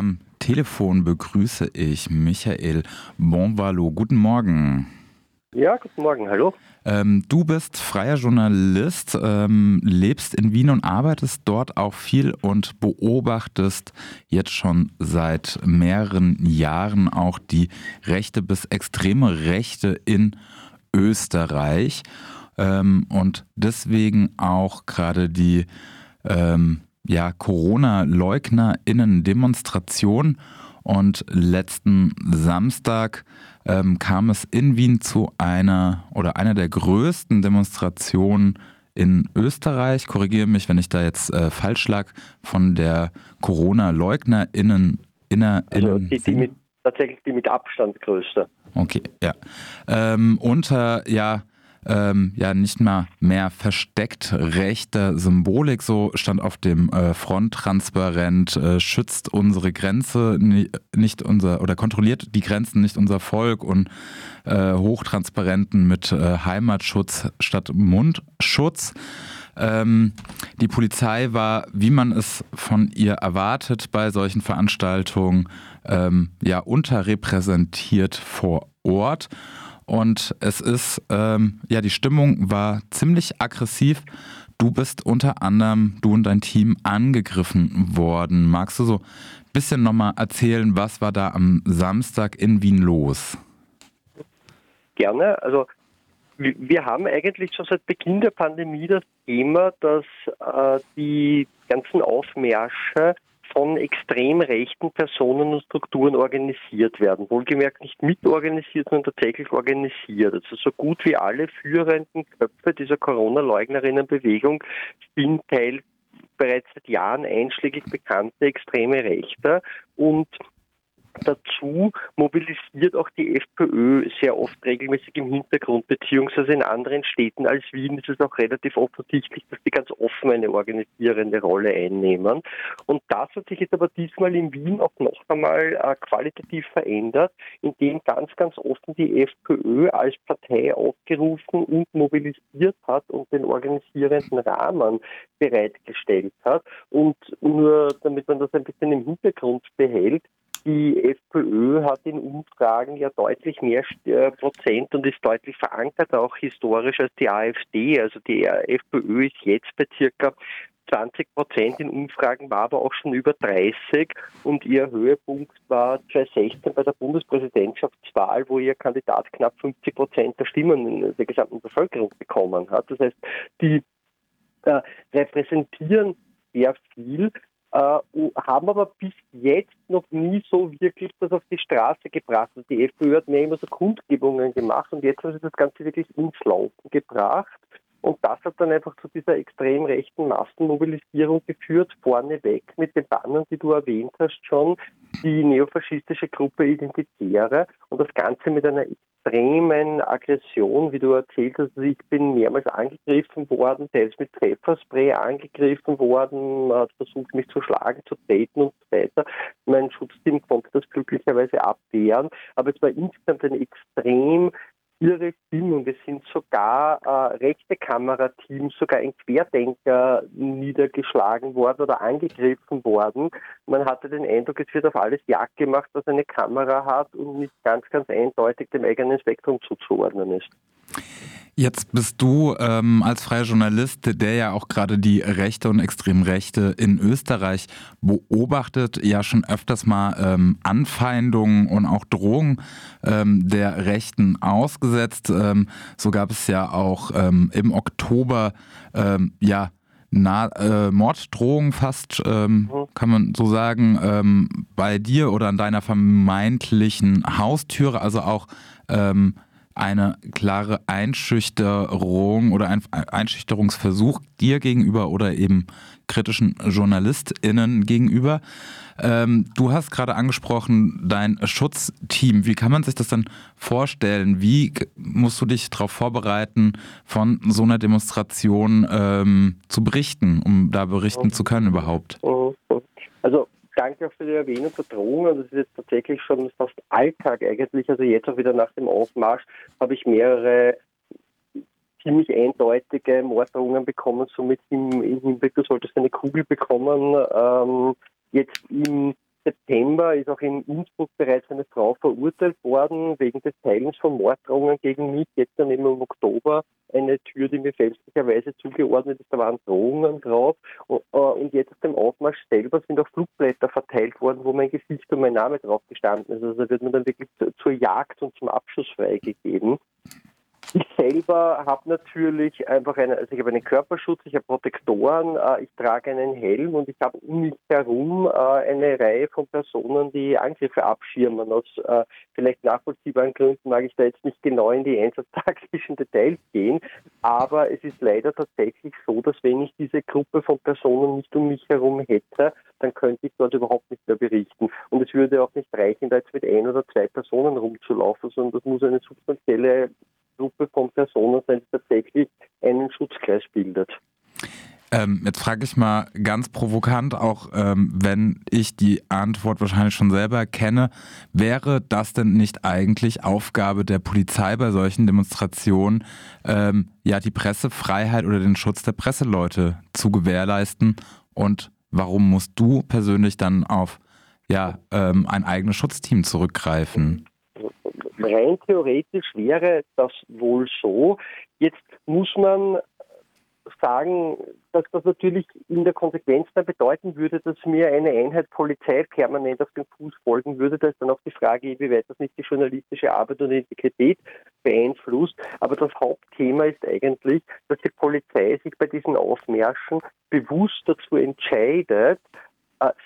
am Telefon begrüße ich Michael Bonvalo. Guten Morgen. Ja, guten Morgen, hallo. Ähm, du bist freier Journalist, ähm, lebst in Wien und arbeitest dort auch viel und beobachtest jetzt schon seit mehreren Jahren auch die rechte bis extreme Rechte in Österreich ähm, und deswegen auch gerade die ähm, ja, Corona-LeugnerInnen-Demonstration. Und letzten Samstag ähm, kam es in Wien zu einer oder einer der größten Demonstrationen in Österreich. Korrigiere mich, wenn ich da jetzt äh, falsch lag, von der Corona-LeugnerInnen. Inner, also die, die mit, tatsächlich die mit Abstand größte. Okay, ja. Ähm, unter ja ähm, ja nicht mal mehr versteckt rechter Symbolik. So stand auf dem äh, Fronttransparent, äh, schützt unsere Grenze nicht unser oder kontrolliert die Grenzen nicht unser Volk und äh, Hochtransparenten mit äh, Heimatschutz statt Mundschutz. Ähm, die Polizei war, wie man es von ihr erwartet bei solchen Veranstaltungen, ähm, ja unterrepräsentiert vor Ort. Und es ist, ähm, ja, die Stimmung war ziemlich aggressiv. Du bist unter anderem, du und dein Team, angegriffen worden. Magst du so ein bisschen nochmal erzählen, was war da am Samstag in Wien los? Gerne. Also wir haben eigentlich schon seit Beginn der Pandemie das Thema, dass äh, die ganzen Aufmärsche von extrem rechten Personen und Strukturen organisiert werden. Wohlgemerkt nicht mitorganisiert, sondern tatsächlich organisiert. Also so gut wie alle führenden Köpfe dieser Corona-Leugnerinnenbewegung sind Teil bereits seit Jahren einschlägig bekannte extreme Rechter und Dazu mobilisiert auch die FPÖ sehr oft regelmäßig im Hintergrund, beziehungsweise in anderen Städten als Wien ist es auch relativ offensichtlich, dass die ganz offen eine organisierende Rolle einnehmen. Und das hat sich jetzt aber diesmal in Wien auch noch einmal äh, qualitativ verändert, indem ganz, ganz offen die FPÖ als Partei aufgerufen und mobilisiert hat und den organisierenden Rahmen bereitgestellt hat. Und nur damit man das ein bisschen im Hintergrund behält, die FPÖ hat in Umfragen ja deutlich mehr äh, Prozent und ist deutlich verankert, auch historisch als die AfD. Also die FPÖ ist jetzt bei circa 20 Prozent in Umfragen, war aber auch schon über 30 und ihr Höhepunkt war 2016 bei der Bundespräsidentschaftswahl, wo ihr Kandidat knapp 50 Prozent der Stimmen der gesamten Bevölkerung bekommen hat. Das heißt, die äh, repräsentieren sehr viel, haben aber bis jetzt noch nie so wirklich das auf die Straße gebracht. Also die FPÖ hat mir immer so Kundgebungen gemacht und jetzt haben sie das Ganze wirklich ins Laufen gebracht. Und das hat dann einfach zu dieser extrem rechten Massenmobilisierung geführt, vorneweg mit den Bannern, die du erwähnt hast schon, die neofaschistische Gruppe Identitäre und das Ganze mit einer extremen Aggression, wie du erzählt hast. Also ich bin mehrmals angegriffen worden, teils mit Pfefferspray angegriffen worden, hat versucht, mich zu schlagen, zu daten und so weiter. Mein Schutzteam konnte das glücklicherweise abwehren, aber es war insgesamt eine extrem ihre Stimmung. Es sind sogar äh, rechte Kamerateams, sogar ein Querdenker niedergeschlagen worden oder angegriffen worden. Man hatte den Eindruck, es wird auf alles Jagd gemacht, was eine Kamera hat und nicht ganz, ganz eindeutig dem eigenen Spektrum zuzuordnen ist. Jetzt bist du ähm, als freier Journalist, der ja auch gerade die Rechte und Extremrechte in Österreich beobachtet, ja schon öfters mal ähm, Anfeindungen und auch Drohungen ähm, der Rechten ausgesetzt. Ähm, so gab es ja auch ähm, im Oktober ähm, ja na, äh, Morddrohungen fast, ähm, mhm. kann man so sagen, ähm, bei dir oder an deiner vermeintlichen Haustüre, also auch ähm, eine klare Einschüchterung oder ein Einschüchterungsversuch dir gegenüber oder eben kritischen JournalistInnen gegenüber. Ähm, du hast gerade angesprochen, dein Schutzteam. Wie kann man sich das dann vorstellen? Wie musst du dich darauf vorbereiten, von so einer Demonstration ähm, zu berichten, um da berichten zu können überhaupt? Also danke auch für die Erwähnung der Drohungen. Das ist jetzt tatsächlich schon fast Alltag eigentlich. Also jetzt auch wieder nach dem Aufmarsch habe ich mehrere ziemlich eindeutige Morddrohungen bekommen, somit im, im Hinblick, du solltest eine Kugel bekommen. Ähm, jetzt im September ist auch in Innsbruck bereits eine Frau verurteilt worden wegen des Teilens von Morddrohungen gegen mich. Jetzt dann eben im Oktober eine Tür, die mir fälschlicherweise zugeordnet ist, da waren Drohungen drauf. Und, äh, und jetzt auf dem Aufmarsch selber sind auch Flugblätter verteilt worden, wo mein Gesicht und mein Name drauf gestanden ist. Also da wird man dann wirklich zur Jagd und zum Abschuss freigegeben. Ich selber habe natürlich einfach eine, also ich habe einen Körperschutz, ich habe Protektoren, äh, ich trage einen Helm und ich habe um mich herum äh, eine Reihe von Personen, die Angriffe abschirmen. Aus äh, vielleicht nachvollziehbaren Gründen mag ich da jetzt nicht genau in die einsatztaktischen Details gehen, aber es ist leider tatsächlich so, dass wenn ich diese Gruppe von Personen nicht um mich herum hätte, dann könnte ich dort überhaupt nicht mehr berichten. Und es würde auch nicht reichen, da jetzt mit ein oder zwei Personen rumzulaufen, sondern das muss eine substanzielle Gruppe von Personen die tatsächlich einen Schutzkreis bildet. Ähm, jetzt frage ich mal ganz provokant, auch ähm, wenn ich die Antwort wahrscheinlich schon selber kenne, wäre das denn nicht eigentlich Aufgabe der Polizei bei solchen Demonstrationen, ähm, ja die Pressefreiheit oder den Schutz der Presseleute zu gewährleisten? Und warum musst du persönlich dann auf ja, ähm, ein eigenes Schutzteam zurückgreifen? Rein theoretisch wäre das wohl so. Jetzt muss man sagen, dass das natürlich in der Konsequenz dann bedeuten würde, dass mir eine Einheit Polizei permanent auf den Fuß folgen würde. Da ist dann auch die Frage, wie weit das nicht die journalistische Arbeit und Integrität beeinflusst. Aber das Hauptthema ist eigentlich, dass die Polizei sich bei diesen Aufmärschen bewusst dazu entscheidet,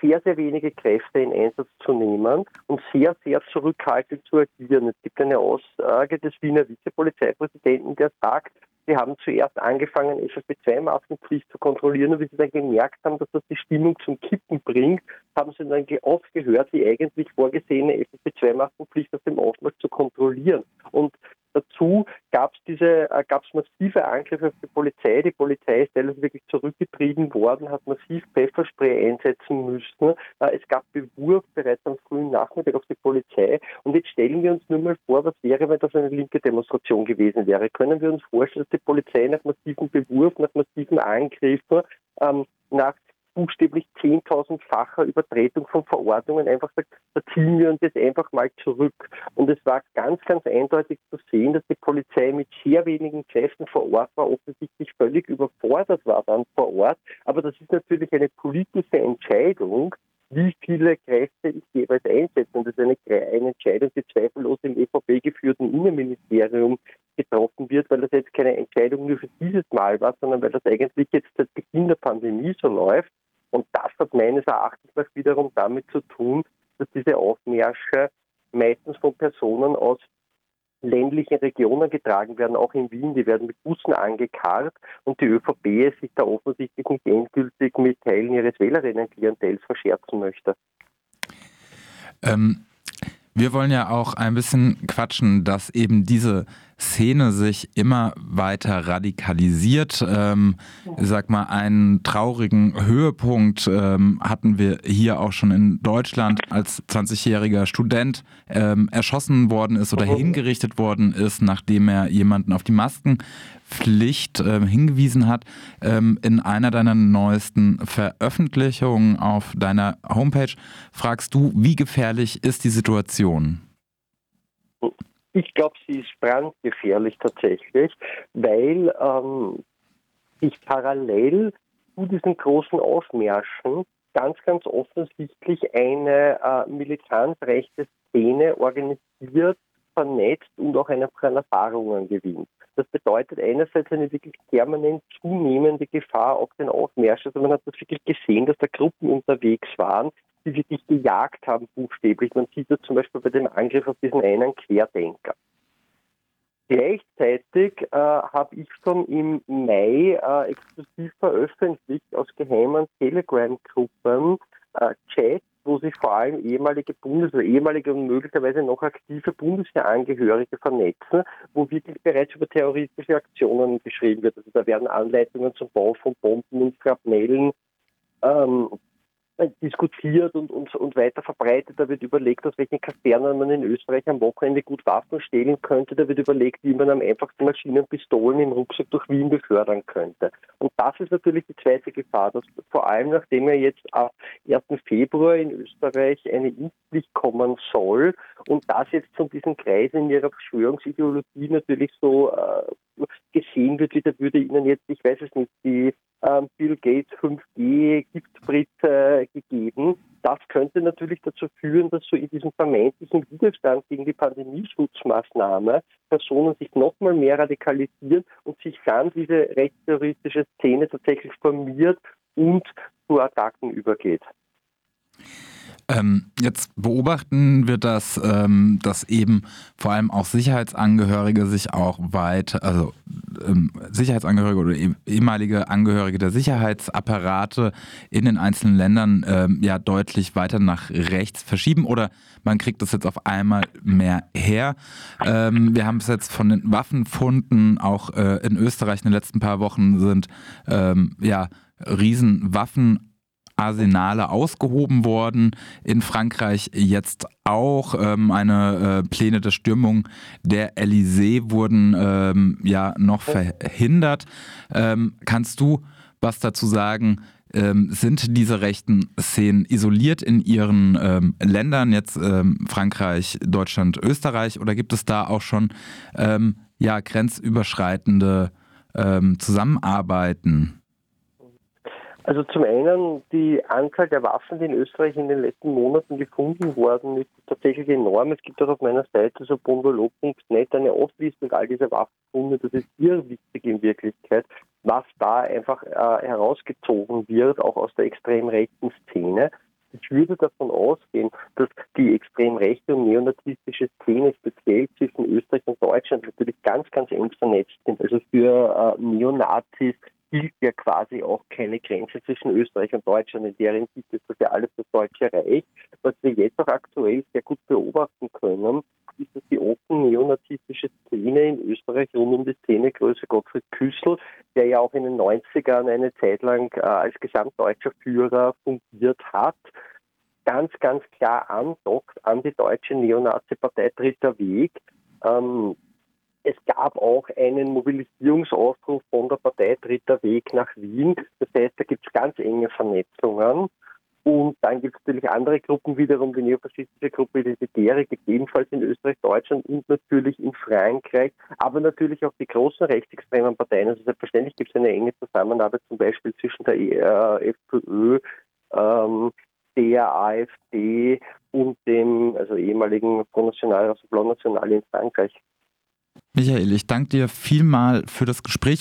sehr, sehr wenige Kräfte in Einsatz zu nehmen und sehr, sehr zurückhaltend zu agieren. Es gibt eine Aussage des Wiener Vizepolizeipräsidenten, der sagt, sie haben zuerst angefangen, FFP2-Maskenpflicht zu kontrollieren und wie sie dann gemerkt haben, dass das die Stimmung zum Kippen bringt, haben sie dann aufgehört, die eigentlich vorgesehene FFP2-Maskenpflicht auf dem Aufmarsch zu kontrollieren. Und Dazu gab es diese, äh, massive Angriffe auf die Polizei. Die Polizei ist teilweise wirklich zurückgetrieben worden, hat massiv Pfefferspray einsetzen müssen. Äh, es gab Bewurf bereits am frühen Nachmittag auf die Polizei. Und jetzt stellen wir uns nur mal vor, was wäre, wenn das eine linke Demonstration gewesen wäre. Können wir uns vorstellen, dass die Polizei nach massiven Bewurf, nach massiven Angriffen, ähm, nach buchstäblich 10.000-facher Übertretung von Verordnungen einfach sagt, ziehen wir uns jetzt einfach mal zurück. Und es war ganz, ganz eindeutig zu sehen, dass die Polizei mit sehr wenigen Kräften vor Ort war, offensichtlich völlig überfordert war dann vor Ort. Aber das ist natürlich eine politische Entscheidung, wie viele Kräfte ich jeweils einsetze. Und das ist eine, eine Entscheidung, die zweifellos im EVP-geführten Innenministerium getroffen wird, weil das jetzt keine Entscheidung nur für dieses Mal war, sondern weil das eigentlich jetzt seit Beginn der Pandemie so läuft. Und das hat meines Erachtens auch wiederum damit zu tun, dass diese Aufmärsche meistens von Personen aus ländlichen Regionen getragen werden, auch in Wien. Die werden mit Bussen angekarrt und die ÖVP sich da offensichtlich nicht endgültig mit Teilen ihres Wählerinnen-Klientels verscherzen möchte. Ähm, wir wollen ja auch ein bisschen quatschen, dass eben diese Szene sich immer weiter radikalisiert. Ähm, ich sag mal, einen traurigen Höhepunkt ähm, hatten wir hier auch schon in Deutschland, als 20-jähriger Student ähm, erschossen worden ist oder hingerichtet worden ist, nachdem er jemanden auf die Maskenpflicht äh, hingewiesen hat. Ähm, in einer deiner neuesten Veröffentlichungen auf deiner Homepage fragst du, wie gefährlich ist die Situation? Ich glaube, sie ist brandgefährlich tatsächlich, weil ähm, sich parallel zu diesen großen Aufmärschen ganz, ganz offensichtlich eine äh, militantrechte Szene organisiert, vernetzt und auch einfach an Erfahrungen gewinnt. Das bedeutet einerseits eine wirklich permanent zunehmende Gefahr auf den Aufmärschen. Also man hat das wirklich gesehen, dass da Gruppen unterwegs waren, die wirklich gejagt haben, buchstäblich. Man sieht das zum Beispiel bei dem Angriff auf diesen einen Querdenker. Gleichzeitig äh, habe ich schon im Mai äh, exklusiv veröffentlicht aus geheimen Telegram-Gruppen äh, Chats, wo sich vor allem ehemalige Bundes- oder ehemalige und möglicherweise noch aktive Bundeswehrangehörige vernetzen, wo wirklich bereits über terroristische Aktionen geschrieben wird. Also da werden Anleitungen zum Bau von Bomben und Schrapnellen ähm, diskutiert und, und, und weiter verbreitet. Da wird überlegt, aus welchen Kasernen man in Österreich am Wochenende gut Waffen stehlen könnte. Da wird überlegt, wie man am einfachsten Maschinenpistolen im Rucksack durch Wien befördern könnte. Und das ist natürlich die zweite Gefahr, dass vor allem nachdem ja jetzt ab 1. Februar in Österreich eine Impfpflicht kommen soll und das jetzt von diesen Kreisen in ihrer Verschwörungsideologie natürlich so äh, gesehen wird, wie da würde ihnen jetzt, ich weiß es nicht, die ähm, Bill Gates 5G Giftspritze gegeben. Das könnte natürlich dazu führen, dass so in diesem vermeintlichen Widerstand gegen die Pandemieschutzmaßnahme Personen sich nochmal mehr radikalisieren und sich dann diese rechtsterroristische Szene tatsächlich formiert und zu Attacken übergeht. Ähm, jetzt beobachten wir das, ähm, dass eben vor allem auch Sicherheitsangehörige sich auch weit, also ähm, Sicherheitsangehörige oder eh, ehemalige Angehörige der Sicherheitsapparate in den einzelnen Ländern ähm, ja deutlich weiter nach rechts verschieben oder man kriegt das jetzt auf einmal mehr her. Ähm, wir haben es jetzt von den Waffenfunden, auch äh, in Österreich in den letzten paar Wochen sind ähm, ja Riesenwaffen Arsenale ausgehoben worden. In Frankreich jetzt auch ähm, eine äh, Pläne der Stürmung der Elysée wurden ähm, ja noch verhindert. Ähm, kannst du was dazu sagen? Ähm, sind diese rechten Szenen isoliert in ihren ähm, Ländern, jetzt ähm, Frankreich, Deutschland, Österreich, oder gibt es da auch schon ja, grenzüberschreitende Zusammenarbeiten? Also zum einen die Anzahl der Waffen, die in Österreich in den letzten Monaten gefunden worden ist, tatsächlich enorm. Es gibt auch auf meiner Seite so bondolo.net eine Auflistung all dieser Waffenfunde. Das ist irrwichtig in Wirklichkeit, was da einfach äh, herausgezogen wird, auch aus der extrem rechten Szene. Ich würde davon ausgehen, dass die extrem rechte und neonazistische Szene speziell zwischen Österreich und Deutschland natürlich ganz, ganz eng vernetzt sind. Also für äh, Neonazis gilt ja quasi auch keine Grenze zwischen Österreich und Deutschland. In deren Sicht ist das ja alles das Deutsche Reich. Was wir jetzt auch aktuell sehr gut beobachten können, ist, dass die offen neonazistische Szene in Österreich rund um die Szenegröße Gottfried Küssel, der ja auch in den 90ern eine Zeit lang äh, als gesamtdeutscher Führer fungiert hat, ganz, ganz klar andockt an die deutsche Neonazi-Partei Dritter Weg. Ähm, es gab auch einen Mobilisierungsaufruf von der Partei Dritter Weg nach Wien. Das heißt, da gibt es ganz enge Vernetzungen. Und dann gibt es natürlich andere Gruppen wiederum, die neofaschistische Gruppe Identitäre, ebenfalls in Österreich, Deutschland und natürlich in Frankreich, aber natürlich auch die großen rechtsextremen Parteien. Also selbstverständlich gibt es eine enge Zusammenarbeit zum Beispiel zwischen der äh, FPÖ, ähm, der AfD und dem also ehemaligen Front National, also Blanc National in Frankreich. Michael, ich danke dir vielmal für das Gespräch.